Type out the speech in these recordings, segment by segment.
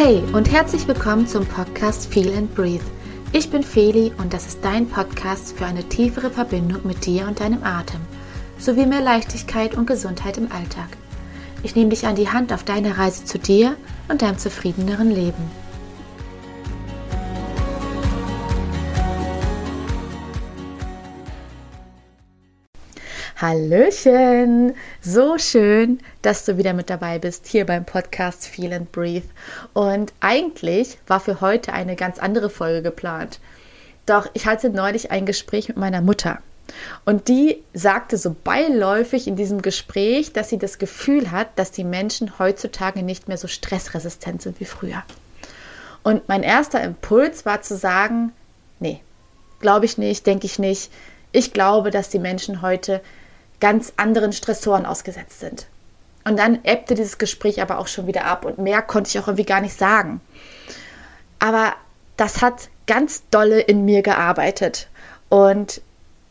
Hey und herzlich willkommen zum Podcast Feel and Breathe. Ich bin Feli und das ist dein Podcast für eine tiefere Verbindung mit dir und deinem Atem, sowie mehr Leichtigkeit und Gesundheit im Alltag. Ich nehme dich an die Hand auf deiner Reise zu dir und deinem zufriedeneren Leben. Hallöchen! So schön, dass du wieder mit dabei bist hier beim Podcast Feel and Breathe. Und eigentlich war für heute eine ganz andere Folge geplant. Doch ich hatte neulich ein Gespräch mit meiner Mutter. Und die sagte so beiläufig in diesem Gespräch, dass sie das Gefühl hat, dass die Menschen heutzutage nicht mehr so stressresistent sind wie früher. Und mein erster Impuls war zu sagen, nee, glaube ich nicht, denke ich nicht. Ich glaube, dass die Menschen heute ganz anderen Stressoren ausgesetzt sind. Und dann ebbte dieses Gespräch aber auch schon wieder ab und mehr konnte ich auch irgendwie gar nicht sagen. Aber das hat ganz dolle in mir gearbeitet. Und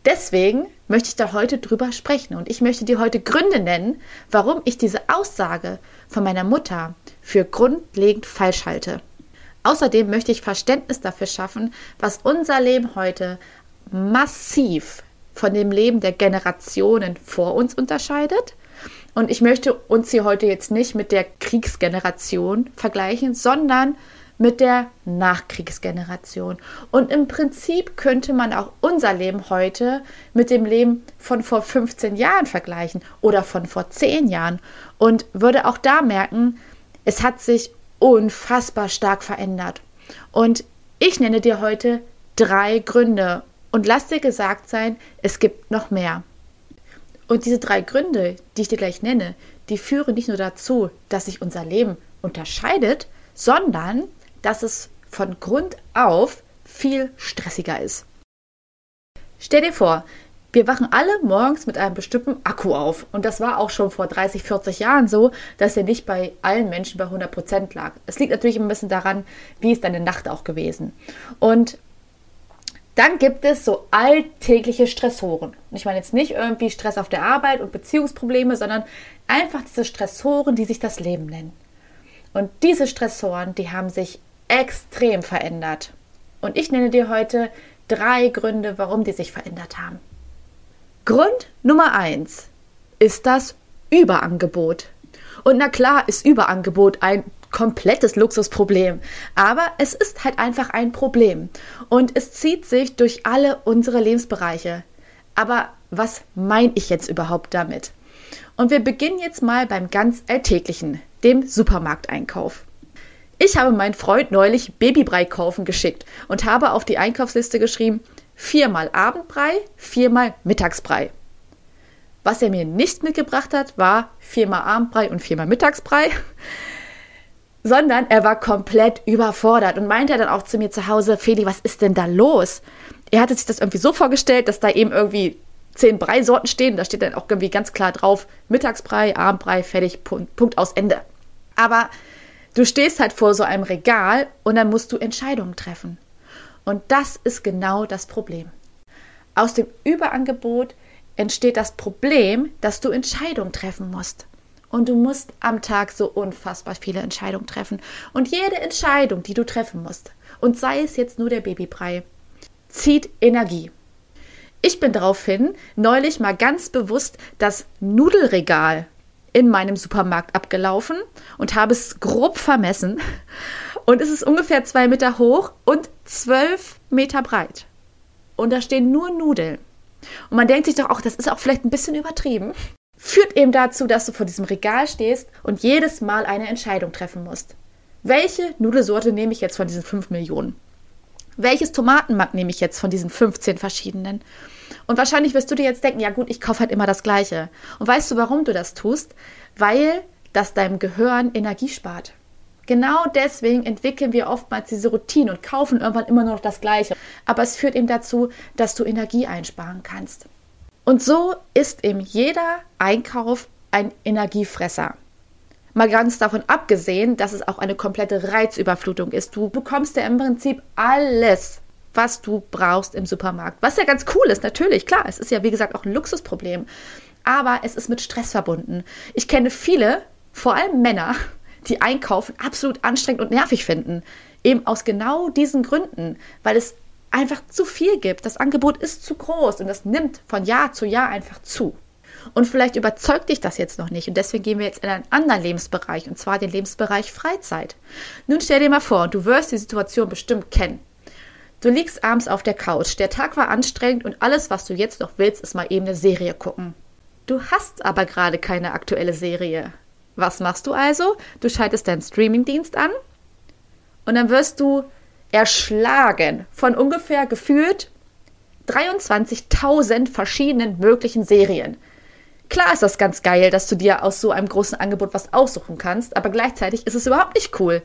deswegen möchte ich da heute drüber sprechen. Und ich möchte dir heute Gründe nennen, warum ich diese Aussage von meiner Mutter für grundlegend falsch halte. Außerdem möchte ich Verständnis dafür schaffen, was unser Leben heute massiv von dem Leben der Generationen vor uns unterscheidet. Und ich möchte uns hier heute jetzt nicht mit der Kriegsgeneration vergleichen, sondern mit der Nachkriegsgeneration. Und im Prinzip könnte man auch unser Leben heute mit dem Leben von vor 15 Jahren vergleichen oder von vor 10 Jahren und würde auch da merken, es hat sich unfassbar stark verändert. Und ich nenne dir heute drei Gründe, und lass dir gesagt sein, es gibt noch mehr. Und diese drei Gründe, die ich dir gleich nenne, die führen nicht nur dazu, dass sich unser Leben unterscheidet, sondern dass es von Grund auf viel stressiger ist. Stell dir vor, wir wachen alle morgens mit einem bestimmten Akku auf. Und das war auch schon vor 30, 40 Jahren so, dass er nicht bei allen Menschen bei 100 Prozent lag. Es liegt natürlich ein bisschen daran, wie ist deine Nacht auch gewesen. Und dann gibt es so alltägliche Stressoren. Und ich meine jetzt nicht irgendwie Stress auf der Arbeit und Beziehungsprobleme, sondern einfach diese Stressoren, die sich das Leben nennen. Und diese Stressoren, die haben sich extrem verändert. Und ich nenne dir heute drei Gründe, warum die sich verändert haben. Grund Nummer eins ist das Überangebot. Und na klar ist Überangebot ein komplettes Luxusproblem. Aber es ist halt einfach ein Problem. Und es zieht sich durch alle unsere Lebensbereiche. Aber was meine ich jetzt überhaupt damit? Und wir beginnen jetzt mal beim ganz Alltäglichen, dem Supermarkteinkauf. Ich habe meinen Freund neulich Babybrei kaufen geschickt und habe auf die Einkaufsliste geschrieben, viermal Abendbrei, viermal Mittagsbrei. Was er mir nicht mitgebracht hat, war viermal Abendbrei und viermal Mittagsbrei sondern er war komplett überfordert und meinte dann auch zu mir zu Hause, Feli, was ist denn da los? Er hatte sich das irgendwie so vorgestellt, dass da eben irgendwie zehn Breisorten stehen. Da steht dann auch irgendwie ganz klar drauf, Mittagsbrei, Abendbrei, fertig, Punkt, Punkt aus Ende. Aber du stehst halt vor so einem Regal und dann musst du Entscheidungen treffen. Und das ist genau das Problem. Aus dem Überangebot entsteht das Problem, dass du Entscheidungen treffen musst. Und du musst am Tag so unfassbar viele Entscheidungen treffen. Und jede Entscheidung, die du treffen musst, und sei es jetzt nur der Babybrei, zieht Energie. Ich bin daraufhin neulich mal ganz bewusst das Nudelregal in meinem Supermarkt abgelaufen und habe es grob vermessen. Und es ist ungefähr zwei Meter hoch und zwölf Meter breit. Und da stehen nur Nudeln. Und man denkt sich doch auch, das ist auch vielleicht ein bisschen übertrieben führt eben dazu, dass du vor diesem Regal stehst und jedes Mal eine Entscheidung treffen musst. Welche Nudelsorte nehme ich jetzt von diesen 5 Millionen? Welches Tomatenmark nehme ich jetzt von diesen 15 verschiedenen? Und wahrscheinlich wirst du dir jetzt denken, ja gut, ich kaufe halt immer das Gleiche. Und weißt du, warum du das tust? Weil das deinem Gehirn Energie spart. Genau deswegen entwickeln wir oftmals diese Routine und kaufen irgendwann immer nur noch das Gleiche. Aber es führt eben dazu, dass du Energie einsparen kannst. Und so ist eben jeder Einkauf ein Energiefresser. Mal ganz davon abgesehen, dass es auch eine komplette Reizüberflutung ist. Du bekommst ja im Prinzip alles, was du brauchst im Supermarkt. Was ja ganz cool ist, natürlich, klar. Es ist ja, wie gesagt, auch ein Luxusproblem. Aber es ist mit Stress verbunden. Ich kenne viele, vor allem Männer, die Einkaufen absolut anstrengend und nervig finden. Eben aus genau diesen Gründen, weil es einfach zu viel gibt. Das Angebot ist zu groß und das nimmt von Jahr zu Jahr einfach zu. Und vielleicht überzeugt dich das jetzt noch nicht. Und deswegen gehen wir jetzt in einen anderen Lebensbereich, und zwar den Lebensbereich Freizeit. Nun stell dir mal vor, du wirst die Situation bestimmt kennen. Du liegst abends auf der Couch, der Tag war anstrengend und alles, was du jetzt noch willst, ist mal eben eine Serie gucken. Du hast aber gerade keine aktuelle Serie. Was machst du also? Du schaltest deinen Streamingdienst an und dann wirst du erschlagen von ungefähr gefühlt 23.000 verschiedenen möglichen Serien. Klar ist das ganz geil, dass du dir aus so einem großen Angebot was aussuchen kannst, aber gleichzeitig ist es überhaupt nicht cool.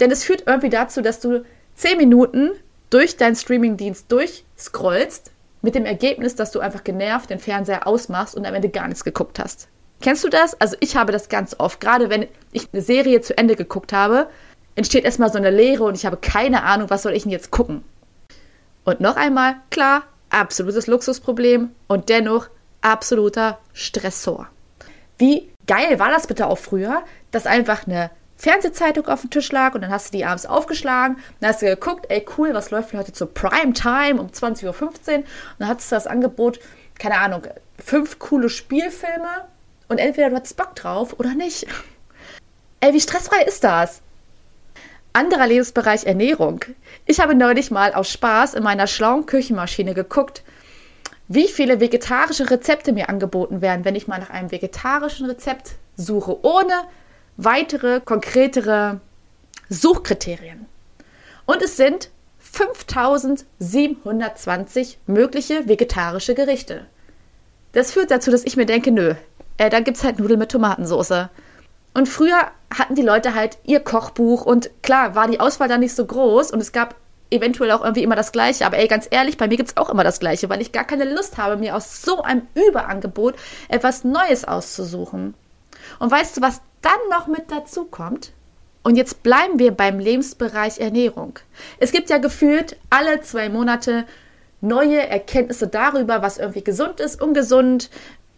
Denn es führt irgendwie dazu, dass du 10 Minuten durch deinen Streamingdienst durchscrollst, mit dem Ergebnis, dass du einfach genervt den Fernseher ausmachst und am Ende gar nichts geguckt hast. Kennst du das? Also ich habe das ganz oft. Gerade wenn ich eine Serie zu Ende geguckt habe, entsteht erstmal so eine Leere und ich habe keine Ahnung, was soll ich denn jetzt gucken. Und noch einmal, klar, absolutes Luxusproblem und dennoch absoluter Stressor. Wie geil war das bitte auch früher, dass einfach eine Fernsehzeitung auf dem Tisch lag und dann hast du die abends aufgeschlagen, dann hast du geguckt, ey cool, was läuft denn heute zur Prime Time um 20.15 Uhr und dann hattest du das Angebot, keine Ahnung, fünf coole Spielfilme und entweder du hattest Bock drauf oder nicht. Ey, wie stressfrei ist das? Anderer Lebensbereich Ernährung. Ich habe neulich mal aus Spaß in meiner schlauen Küchenmaschine geguckt, wie viele vegetarische Rezepte mir angeboten werden, wenn ich mal nach einem vegetarischen Rezept suche, ohne weitere, konkretere Suchkriterien. Und es sind 5720 mögliche vegetarische Gerichte. Das führt dazu, dass ich mir denke, nö, äh, dann gibt es halt Nudeln mit Tomatensauce. Und früher hatten die Leute halt ihr Kochbuch und klar war die Auswahl dann nicht so groß und es gab eventuell auch irgendwie immer das Gleiche. Aber ey, ganz ehrlich, bei mir gibt es auch immer das Gleiche, weil ich gar keine Lust habe, mir aus so einem Überangebot etwas Neues auszusuchen. Und weißt du, was dann noch mit dazu kommt? Und jetzt bleiben wir beim Lebensbereich Ernährung. Es gibt ja gefühlt alle zwei Monate neue Erkenntnisse darüber, was irgendwie gesund ist, ungesund,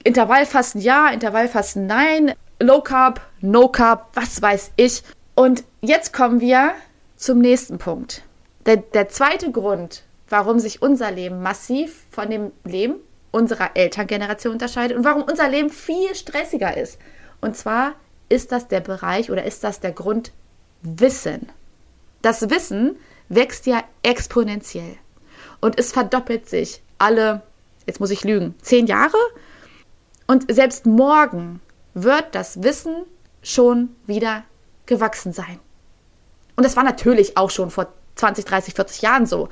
Intervallfasten ja, Intervallfasten nein, Low Carb, No Carb, was weiß ich. Und jetzt kommen wir zum nächsten Punkt. Der, der zweite Grund, warum sich unser Leben massiv von dem Leben unserer Elterngeneration unterscheidet und warum unser Leben viel stressiger ist. Und zwar ist das der Bereich oder ist das der Grund Wissen. Das Wissen wächst ja exponentiell und es verdoppelt sich alle, jetzt muss ich lügen, zehn Jahre. Und selbst morgen wird das Wissen schon wieder gewachsen sein. Und das war natürlich auch schon vor 20, 30, 40 Jahren so.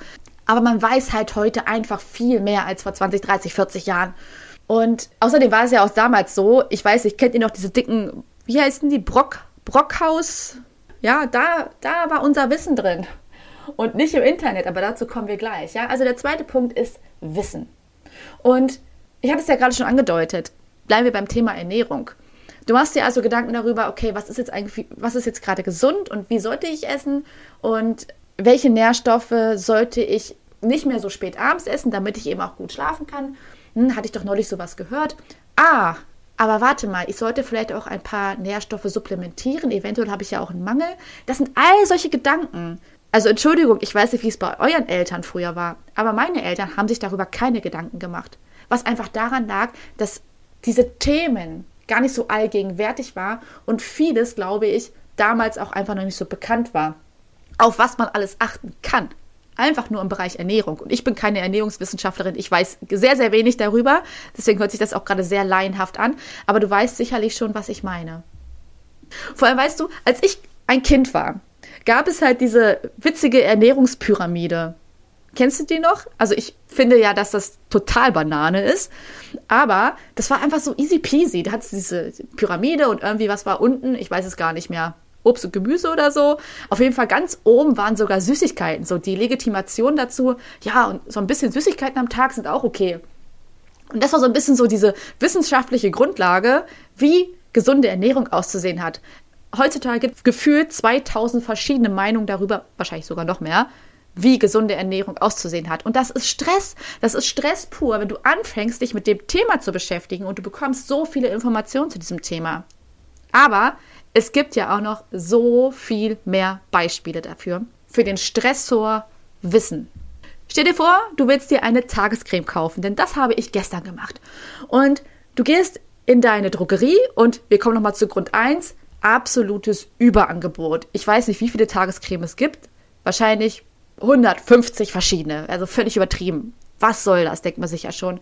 Aber man weiß halt heute einfach viel mehr als vor 20, 30, 40 Jahren. Und außerdem war es ja auch damals so, ich weiß, ich kennt ihr noch diese dicken, wie heißen die, Brock, Brockhaus? Ja, da, da war unser Wissen drin. Und nicht im Internet, aber dazu kommen wir gleich. Ja? Also der zweite Punkt ist Wissen. Und ich hatte es ja gerade schon angedeutet. Bleiben wir beim Thema Ernährung. Du machst dir also Gedanken darüber, okay, was ist jetzt eigentlich, was ist jetzt gerade gesund und wie sollte ich essen und welche Nährstoffe sollte ich nicht mehr so spät abends essen, damit ich eben auch gut schlafen kann. Hm, hatte ich doch neulich sowas gehört. Ah, aber warte mal, ich sollte vielleicht auch ein paar Nährstoffe supplementieren. Eventuell habe ich ja auch einen Mangel. Das sind all solche Gedanken. Also Entschuldigung, ich weiß nicht, wie es bei euren Eltern früher war, aber meine Eltern haben sich darüber keine Gedanken gemacht. Was einfach daran lag, dass diese Themen gar nicht so allgegenwärtig war und vieles, glaube ich, damals auch einfach noch nicht so bekannt war auf was man alles achten kann. Einfach nur im Bereich Ernährung. Und ich bin keine Ernährungswissenschaftlerin. Ich weiß sehr, sehr wenig darüber. Deswegen hört sich das auch gerade sehr laienhaft an. Aber du weißt sicherlich schon, was ich meine. Vor allem weißt du, als ich ein Kind war, gab es halt diese witzige Ernährungspyramide. Kennst du die noch? Also ich finde ja, dass das total Banane ist. Aber das war einfach so easy peasy. Da hat es diese Pyramide und irgendwie was war unten. Ich weiß es gar nicht mehr. Obst und Gemüse oder so. Auf jeden Fall ganz oben waren sogar Süßigkeiten. So die Legitimation dazu, ja, und so ein bisschen Süßigkeiten am Tag sind auch okay. Und das war so ein bisschen so diese wissenschaftliche Grundlage, wie gesunde Ernährung auszusehen hat. Heutzutage gibt es gefühlt 2000 verschiedene Meinungen darüber, wahrscheinlich sogar noch mehr, wie gesunde Ernährung auszusehen hat. Und das ist Stress. Das ist Stress pur, wenn du anfängst, dich mit dem Thema zu beschäftigen und du bekommst so viele Informationen zu diesem Thema. Aber es gibt ja auch noch so viel mehr Beispiele dafür. Für den Stressor Wissen. Stell dir vor, du willst dir eine Tagescreme kaufen, denn das habe ich gestern gemacht. Und du gehst in deine Drogerie und wir kommen nochmal zu Grund 1, absolutes Überangebot. Ich weiß nicht, wie viele Tagescreme es gibt. Wahrscheinlich 150 verschiedene, also völlig übertrieben. Was soll das, denkt man sich ja schon.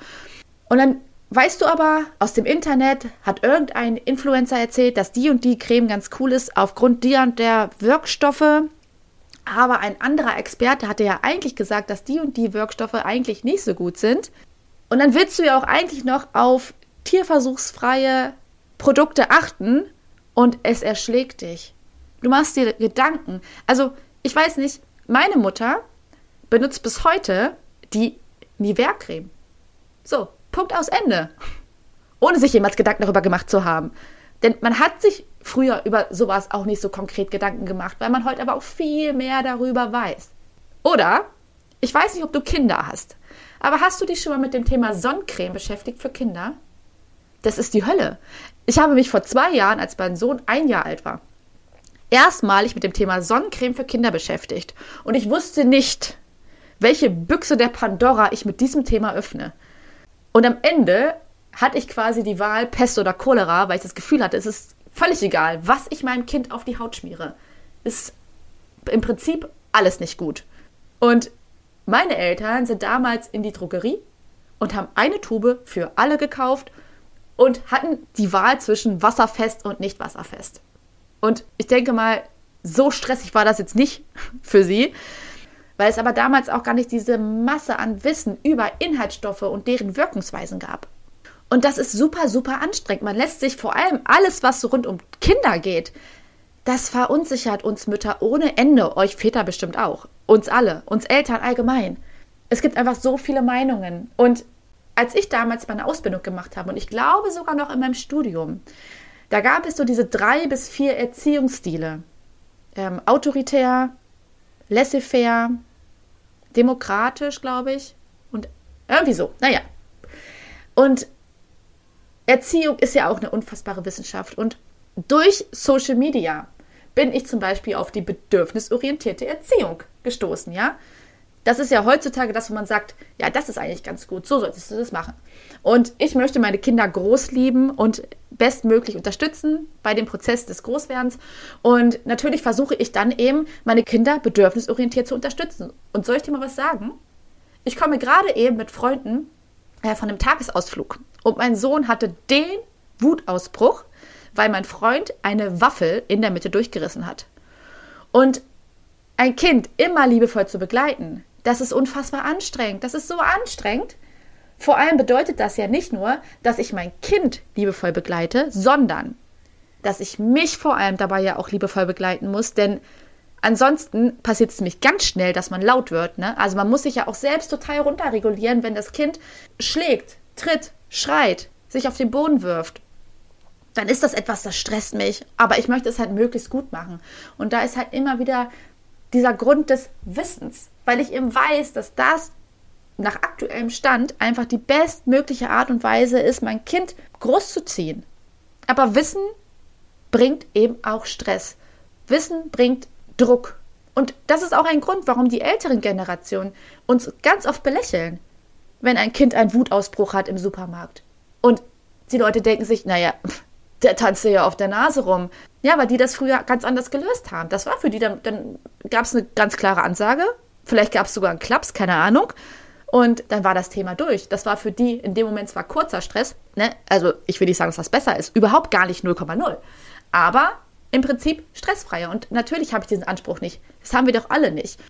Und dann weißt du aber, aus dem Internet hat irgendein Influencer erzählt, dass die und die Creme ganz cool ist aufgrund der und der Wirkstoffe. Aber ein anderer Experte hatte ja eigentlich gesagt, dass die und die Wirkstoffe eigentlich nicht so gut sind. Und dann willst du ja auch eigentlich noch auf tierversuchsfreie Produkte achten und es erschlägt dich. Du machst dir Gedanken. Also, ich weiß nicht, meine Mutter benutzt bis heute die Nivea-Creme. So, Punkt aus Ende. Ohne sich jemals Gedanken darüber gemacht zu haben. Denn man hat sich früher über sowas auch nicht so konkret Gedanken gemacht, weil man heute aber auch viel mehr darüber weiß. Oder, ich weiß nicht, ob du Kinder hast, aber hast du dich schon mal mit dem Thema Sonnencreme beschäftigt für Kinder? Das ist die Hölle. Ich habe mich vor zwei Jahren, als mein Sohn ein Jahr alt war, erstmalig mit dem Thema Sonnencreme für Kinder beschäftigt. Und ich wusste nicht, welche Büchse der Pandora ich mit diesem Thema öffne. Und am Ende hatte ich quasi die Wahl Pest oder Cholera, weil ich das Gefühl hatte, es ist völlig egal, was ich meinem Kind auf die Haut schmiere. Ist im Prinzip alles nicht gut. Und meine Eltern sind damals in die Drogerie und haben eine Tube für alle gekauft und hatten die Wahl zwischen wasserfest und nicht wasserfest. Und ich denke mal, so stressig war das jetzt nicht für sie, weil es aber damals auch gar nicht diese Masse an Wissen über Inhaltsstoffe und deren Wirkungsweisen gab. Und das ist super, super anstrengend. Man lässt sich vor allem alles, was so rund um Kinder geht, das verunsichert uns Mütter ohne Ende, euch Väter bestimmt auch, uns alle, uns Eltern allgemein. Es gibt einfach so viele Meinungen. Und als ich damals meine Ausbildung gemacht habe, und ich glaube sogar noch in meinem Studium, da gab es so diese drei bis vier Erziehungsstile. Ähm, autoritär, laissez-faire, demokratisch, glaube ich. Und irgendwie so. Naja. Und Erziehung ist ja auch eine unfassbare Wissenschaft. Und durch Social Media bin ich zum Beispiel auf die bedürfnisorientierte Erziehung gestoßen, ja. Das ist ja heutzutage das, wo man sagt, ja, das ist eigentlich ganz gut, so solltest du das machen. Und ich möchte meine Kinder groß lieben und bestmöglich unterstützen bei dem Prozess des Großwerdens. Und natürlich versuche ich dann eben, meine Kinder bedürfnisorientiert zu unterstützen. Und soll ich dir mal was sagen? Ich komme gerade eben mit Freunden äh, von einem Tagesausflug und mein Sohn hatte den Wutausbruch, weil mein Freund eine Waffel in der Mitte durchgerissen hat. Und ein Kind immer liebevoll zu begleiten, das ist unfassbar anstrengend. Das ist so anstrengend. Vor allem bedeutet das ja nicht nur, dass ich mein Kind liebevoll begleite, sondern dass ich mich vor allem dabei ja auch liebevoll begleiten muss, denn ansonsten passiert es nämlich ganz schnell, dass man laut wird. Ne? Also man muss sich ja auch selbst total runterregulieren, wenn das Kind schlägt, tritt, schreit, sich auf den Boden wirft. Dann ist das etwas, das stresst mich, aber ich möchte es halt möglichst gut machen. Und da ist halt immer wieder dieser Grund des Wissens, weil ich eben weiß, dass das nach aktuellem Stand einfach die bestmögliche Art und Weise ist, mein Kind großzuziehen. Aber Wissen bringt eben auch Stress. Wissen bringt Druck. Und das ist auch ein Grund, warum die älteren Generationen uns ganz oft belächeln, wenn ein Kind einen Wutausbruch hat im Supermarkt. Und die Leute denken sich, naja, der tanzt ja auf der Nase rum. Ja, weil die das früher ganz anders gelöst haben. Das war für die, dann, dann gab es eine ganz klare Ansage. Vielleicht gab es sogar einen Klaps, keine Ahnung. Und dann war das Thema durch. Das war für die in dem Moment zwar kurzer Stress, ne? also ich will nicht sagen, dass das besser ist, überhaupt gar nicht 0,0. Aber im Prinzip stressfreier. Und natürlich habe ich diesen Anspruch nicht. Das haben wir doch alle nicht.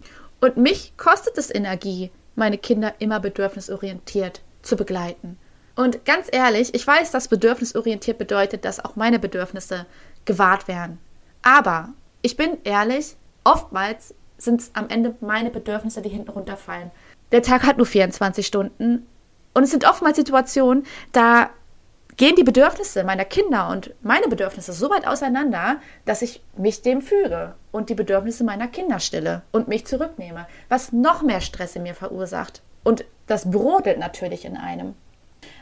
Und mich kostet es Energie, meine Kinder immer bedürfnisorientiert zu begleiten. Und ganz ehrlich, ich weiß, dass bedürfnisorientiert bedeutet, dass auch meine Bedürfnisse gewahrt werden. Aber ich bin ehrlich, oftmals sind es am Ende meine Bedürfnisse, die hinten runterfallen. Der Tag hat nur 24 Stunden und es sind oftmals Situationen, da gehen die Bedürfnisse meiner Kinder und meine Bedürfnisse so weit auseinander, dass ich mich dem füge und die Bedürfnisse meiner Kinder stille und mich zurücknehme, was noch mehr Stress in mir verursacht. Und das brodelt natürlich in einem.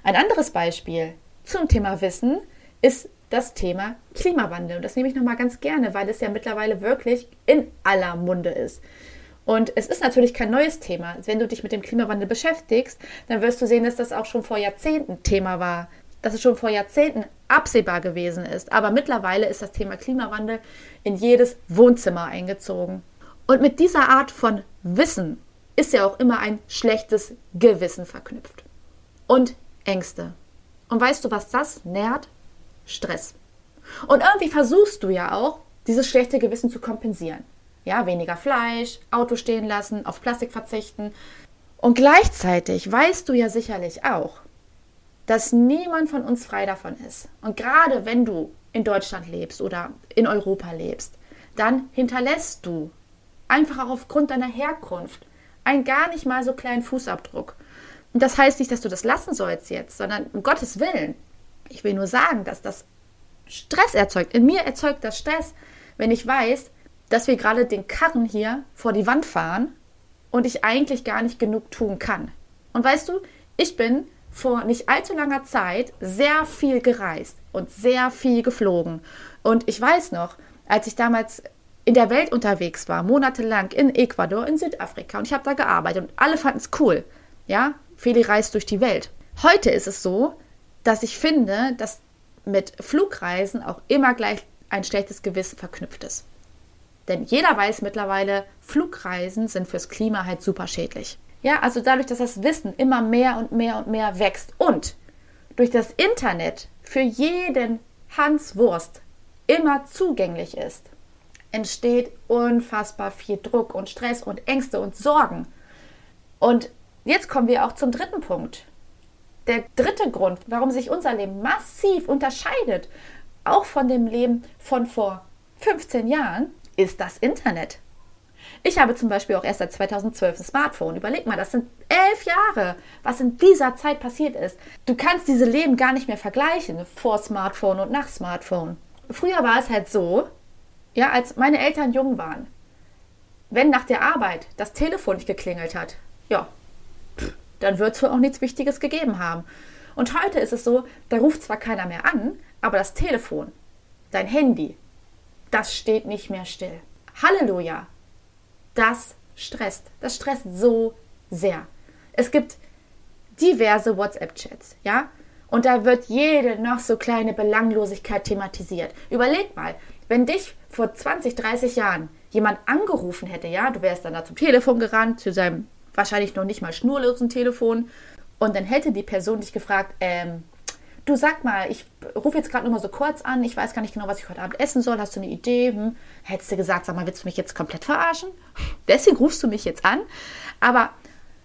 Ein anderes Beispiel zum Thema Wissen ist das Thema Klimawandel. Und das nehme ich nochmal ganz gerne, weil es ja mittlerweile wirklich in aller Munde ist. Und es ist natürlich kein neues Thema. Wenn du dich mit dem Klimawandel beschäftigst, dann wirst du sehen, dass das auch schon vor Jahrzehnten Thema war. Dass es schon vor Jahrzehnten absehbar gewesen ist. Aber mittlerweile ist das Thema Klimawandel in jedes Wohnzimmer eingezogen. Und mit dieser Art von Wissen ist ja auch immer ein schlechtes Gewissen verknüpft. Und Ängste. Und weißt du, was das nährt? Stress. Und irgendwie versuchst du ja auch, dieses schlechte Gewissen zu kompensieren. Ja, weniger Fleisch, Auto stehen lassen, auf Plastik verzichten. Und gleichzeitig weißt du ja sicherlich auch, dass niemand von uns frei davon ist. Und gerade wenn du in Deutschland lebst oder in Europa lebst, dann hinterlässt du einfach auch aufgrund deiner Herkunft einen gar nicht mal so kleinen Fußabdruck. Und das heißt nicht, dass du das lassen sollst jetzt, sondern um Gottes Willen. Ich will nur sagen, dass das Stress erzeugt. In mir erzeugt das Stress, wenn ich weiß, dass wir gerade den Karren hier vor die Wand fahren und ich eigentlich gar nicht genug tun kann. Und weißt du, ich bin vor nicht allzu langer Zeit sehr viel gereist und sehr viel geflogen. Und ich weiß noch, als ich damals in der Welt unterwegs war, monatelang in Ecuador, in Südafrika und ich habe da gearbeitet und alle fanden es cool. Ja, Feli reist durch die Welt. Heute ist es so, dass ich finde, dass mit Flugreisen auch immer gleich ein schlechtes Gewissen verknüpft ist. Denn jeder weiß mittlerweile, Flugreisen sind fürs Klima halt super schädlich. Ja, also dadurch, dass das Wissen immer mehr und mehr und mehr wächst und durch das Internet für jeden Hans Wurst immer zugänglich ist, entsteht unfassbar viel Druck und Stress und Ängste und Sorgen. Und jetzt kommen wir auch zum dritten Punkt. Der dritte Grund, warum sich unser Leben massiv unterscheidet, auch von dem Leben von vor 15 Jahren, ist das Internet. Ich habe zum Beispiel auch erst seit 2012 ein Smartphone. Überleg mal, das sind elf Jahre, was in dieser Zeit passiert ist. Du kannst diese Leben gar nicht mehr vergleichen vor Smartphone und nach Smartphone. Früher war es halt so, ja, als meine Eltern jung waren, wenn nach der Arbeit das Telefon nicht geklingelt hat, ja, dann wird es wohl auch nichts Wichtiges gegeben haben. Und heute ist es so, da ruft zwar keiner mehr an, aber das Telefon, dein Handy, das steht nicht mehr still. Halleluja! Das stresst. Das stresst so sehr. Es gibt diverse WhatsApp-Chats, ja? Und da wird jede noch so kleine Belanglosigkeit thematisiert. Überleg mal, wenn dich vor 20, 30 Jahren jemand angerufen hätte, ja, du wärst dann da zum Telefon gerannt, zu seinem wahrscheinlich noch nicht mal schnurlosen Telefon, und dann hätte die Person dich gefragt, ähm, du sag mal, ich rufe jetzt gerade nur mal so kurz an, ich weiß gar nicht genau, was ich heute Abend essen soll, hast du eine Idee? Hm? Hättest du gesagt, sag mal, willst du mich jetzt komplett verarschen? Deswegen rufst du mich jetzt an. Aber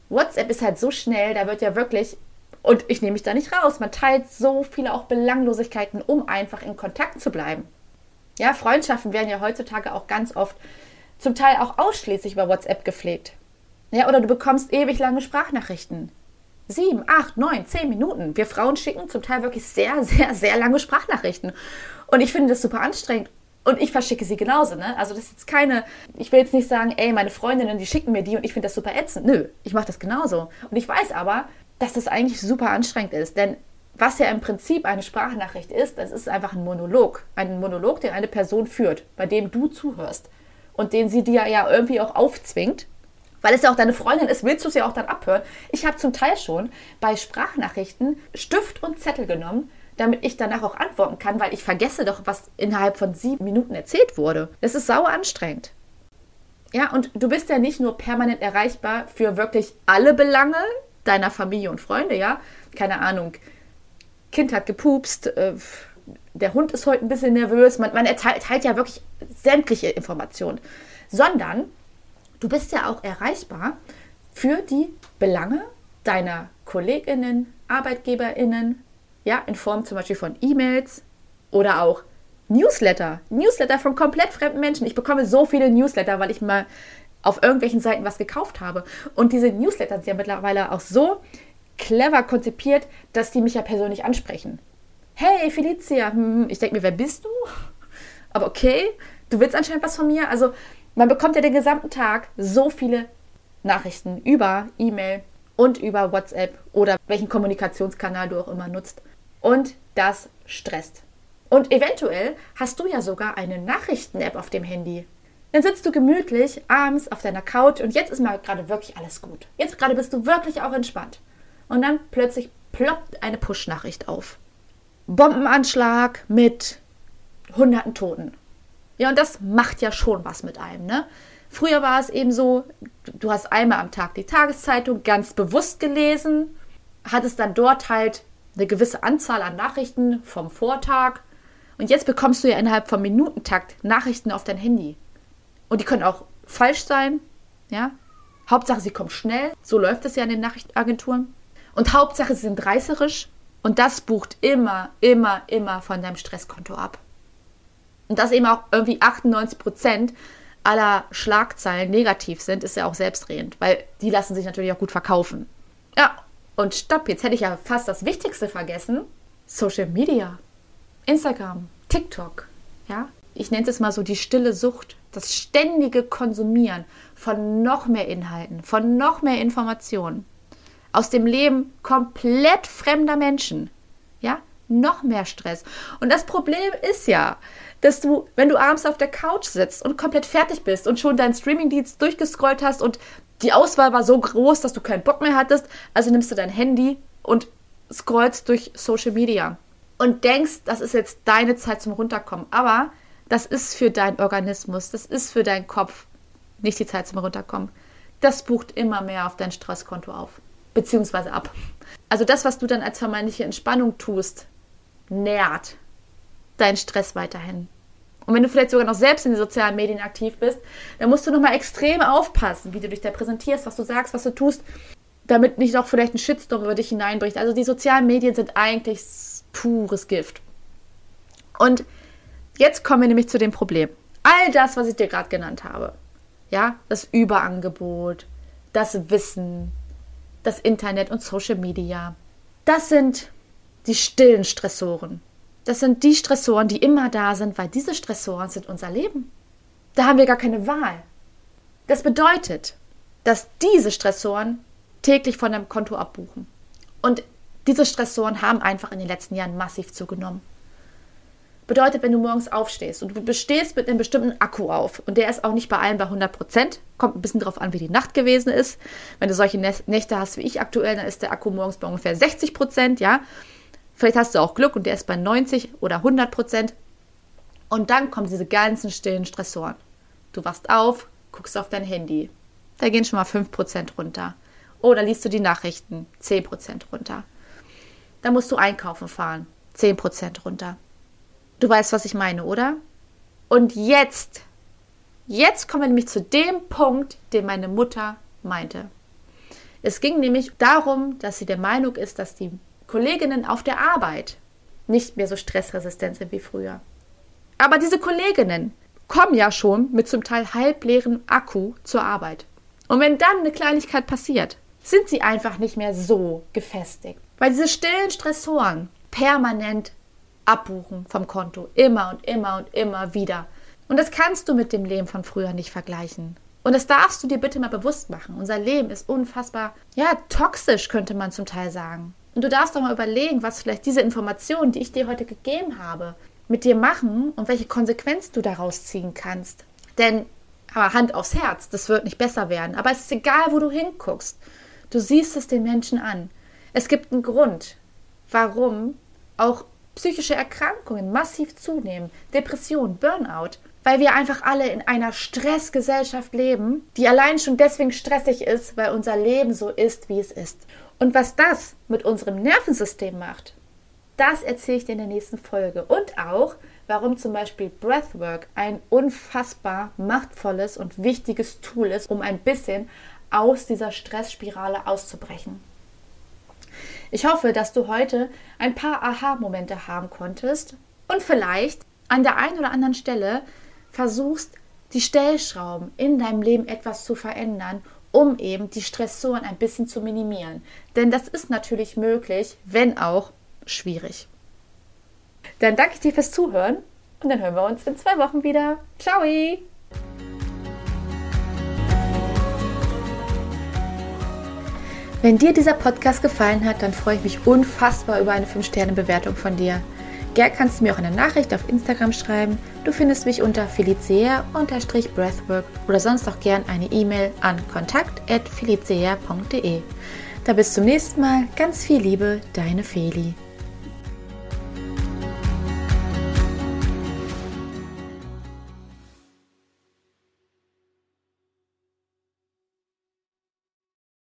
WhatsApp ist halt so schnell, da wird ja wirklich und ich nehme mich da nicht raus. Man teilt so viele auch Belanglosigkeiten, um einfach in Kontakt zu bleiben. Ja, Freundschaften werden ja heutzutage auch ganz oft zum Teil auch ausschließlich über WhatsApp gepflegt. Ja, oder du bekommst ewig lange Sprachnachrichten. Sieben, acht, neun, zehn Minuten. Wir Frauen schicken zum Teil wirklich sehr, sehr, sehr lange Sprachnachrichten. Und ich finde das super anstrengend. Und ich verschicke sie genauso, ne? Also das ist jetzt keine, ich will jetzt nicht sagen, ey, meine Freundinnen, die schicken mir die und ich finde das super ätzend. Nö, ich mache das genauso. Und ich weiß aber, dass das eigentlich super anstrengend ist. Denn was ja im Prinzip eine Sprachnachricht ist, das ist einfach ein Monolog. Ein Monolog, den eine Person führt, bei dem du zuhörst. Und den sie dir ja irgendwie auch aufzwingt. Weil es ja auch deine Freundin ist, willst du sie auch dann abhören. Ich habe zum Teil schon bei Sprachnachrichten Stift und Zettel genommen, damit ich danach auch antworten kann, weil ich vergesse doch, was innerhalb von sieben Minuten erzählt wurde. Das ist sauer anstrengend. Ja, und du bist ja nicht nur permanent erreichbar für wirklich alle Belange deiner Familie und Freunde, ja. Keine Ahnung. Kind hat gepupst, äh, der Hund ist heute ein bisschen nervös. Man, man erteilt ja wirklich sämtliche Informationen. Sondern du bist ja auch erreichbar für die Belange deiner KollegInnen, ArbeitgeberInnen, ja, in Form zum Beispiel von E-Mails oder auch Newsletter. Newsletter von komplett fremden Menschen. Ich bekomme so viele Newsletter, weil ich mal auf irgendwelchen Seiten was gekauft habe. Und diese Newsletter sind ja mittlerweile auch so clever konzipiert, dass die mich ja persönlich ansprechen. Hey Felicia, hm, ich denke mir, wer bist du? Aber okay, du willst anscheinend was von mir. Also man bekommt ja den gesamten Tag so viele Nachrichten über E-Mail und über WhatsApp oder welchen Kommunikationskanal du auch immer nutzt. Und das stresst. Und eventuell hast du ja sogar eine Nachrichten-App auf dem Handy. Dann sitzt du gemütlich abends auf deiner Couch und jetzt ist mal gerade wirklich alles gut. Jetzt gerade bist du wirklich auch entspannt. Und dann plötzlich ploppt eine Push-Nachricht auf. Bombenanschlag mit hunderten Toten. Ja, und das macht ja schon was mit einem, ne? Früher war es eben so, du hast einmal am Tag die Tageszeitung ganz bewusst gelesen, hattest dann dort halt eine gewisse Anzahl an Nachrichten vom Vortag und jetzt bekommst du ja innerhalb von Minutentakt Nachrichten auf dein Handy. Und die können auch falsch sein, ja? Hauptsache, sie kommen schnell. So läuft es ja in den Nachrichtenagenturen. Und Hauptsache, sie sind reißerisch. Und das bucht immer, immer, immer von deinem Stresskonto ab. Und dass eben auch irgendwie 98 Prozent aller Schlagzeilen negativ sind, ist ja auch selbstredend, weil die lassen sich natürlich auch gut verkaufen. Ja, und stopp, jetzt hätte ich ja fast das Wichtigste vergessen. Social Media. Instagram, TikTok, ja. Ich nenne es mal so die stille Sucht, das ständige Konsumieren von noch mehr Inhalten, von noch mehr Informationen aus dem Leben komplett fremder Menschen. Ja, noch mehr Stress. Und das Problem ist ja, dass du, wenn du abends auf der Couch sitzt und komplett fertig bist und schon deinen Streamingdienst durchgescrollt hast und die Auswahl war so groß, dass du keinen Bock mehr hattest, also nimmst du dein Handy und scrollst durch Social Media und denkst, das ist jetzt deine Zeit zum Runterkommen. Aber das ist für deinen Organismus, das ist für deinen Kopf nicht die Zeit zum Runterkommen. Das bucht immer mehr auf dein Stresskonto auf, beziehungsweise ab. Also das, was du dann als vermeintliche Entspannung tust, nährt deinen Stress weiterhin. Und wenn du vielleicht sogar noch selbst in den sozialen Medien aktiv bist, dann musst du nochmal extrem aufpassen, wie du dich da präsentierst, was du sagst, was du tust, damit nicht noch vielleicht ein Shitstorm über dich hineinbricht. Also die sozialen Medien sind eigentlich pures Gift. Und jetzt kommen wir nämlich zu dem Problem. All das, was ich dir gerade genannt habe, ja, das Überangebot, das Wissen, das Internet und Social Media, das sind die stillen Stressoren. Das sind die Stressoren, die immer da sind, weil diese Stressoren sind unser Leben. Da haben wir gar keine Wahl. Das bedeutet, dass diese Stressoren täglich von deinem Konto abbuchen. Und diese Stressoren haben einfach in den letzten Jahren massiv zugenommen. Bedeutet, wenn du morgens aufstehst und du bestehst mit einem bestimmten Akku auf und der ist auch nicht bei allen bei 100 Prozent, kommt ein bisschen darauf an, wie die Nacht gewesen ist. Wenn du solche Nächte hast wie ich aktuell, dann ist der Akku morgens bei ungefähr 60 Prozent, ja. Vielleicht hast du auch Glück und der ist bei 90 oder 100 Prozent. Und dann kommen diese ganzen stillen Stressoren. Du wachst auf, guckst auf dein Handy. Da gehen schon mal 5 Prozent runter. Oder liest du die Nachrichten, 10 Prozent runter. Dann musst du einkaufen fahren. 10% runter. Du weißt, was ich meine, oder? Und jetzt, jetzt kommen wir nämlich zu dem Punkt, den meine Mutter meinte. Es ging nämlich darum, dass sie der Meinung ist, dass die Kolleginnen auf der Arbeit nicht mehr so stressresistent sind wie früher. Aber diese Kolleginnen kommen ja schon mit zum Teil halbleeren Akku zur Arbeit. Und wenn dann eine Kleinigkeit passiert, sind sie einfach nicht mehr so gefestigt. Weil diese stillen Stressoren permanent abbuchen vom Konto. Immer und immer und immer wieder. Und das kannst du mit dem Leben von früher nicht vergleichen. Und das darfst du dir bitte mal bewusst machen. Unser Leben ist unfassbar, ja, toxisch, könnte man zum Teil sagen. Und du darfst doch mal überlegen, was vielleicht diese Informationen, die ich dir heute gegeben habe, mit dir machen und welche Konsequenz du daraus ziehen kannst. Denn, aber Hand aufs Herz, das wird nicht besser werden. Aber es ist egal, wo du hinguckst. Du siehst es den Menschen an. Es gibt einen Grund, warum auch psychische Erkrankungen massiv zunehmen, Depression, Burnout, weil wir einfach alle in einer Stressgesellschaft leben, die allein schon deswegen stressig ist, weil unser Leben so ist, wie es ist. Und was das mit unserem Nervensystem macht, das erzähle ich dir in der nächsten Folge. Und auch, warum zum Beispiel Breathwork ein unfassbar machtvolles und wichtiges Tool ist, um ein bisschen aus dieser Stressspirale auszubrechen. Ich hoffe, dass du heute ein paar Aha-Momente haben konntest und vielleicht an der einen oder anderen Stelle versuchst, die Stellschrauben in deinem Leben etwas zu verändern, um eben die Stressoren ein bisschen zu minimieren. Denn das ist natürlich möglich, wenn auch schwierig. Dann danke ich dir fürs Zuhören und dann hören wir uns in zwei Wochen wieder. Ciao! Wenn dir dieser Podcast gefallen hat, dann freue ich mich unfassbar über eine 5-Sterne-Bewertung von dir. Gern kannst du mir auch eine Nachricht auf Instagram schreiben. Du findest mich unter felicea-breathwork oder sonst auch gern eine E-Mail an kontakt.felicea.de. Da bis zum nächsten Mal. Ganz viel Liebe, deine Feli.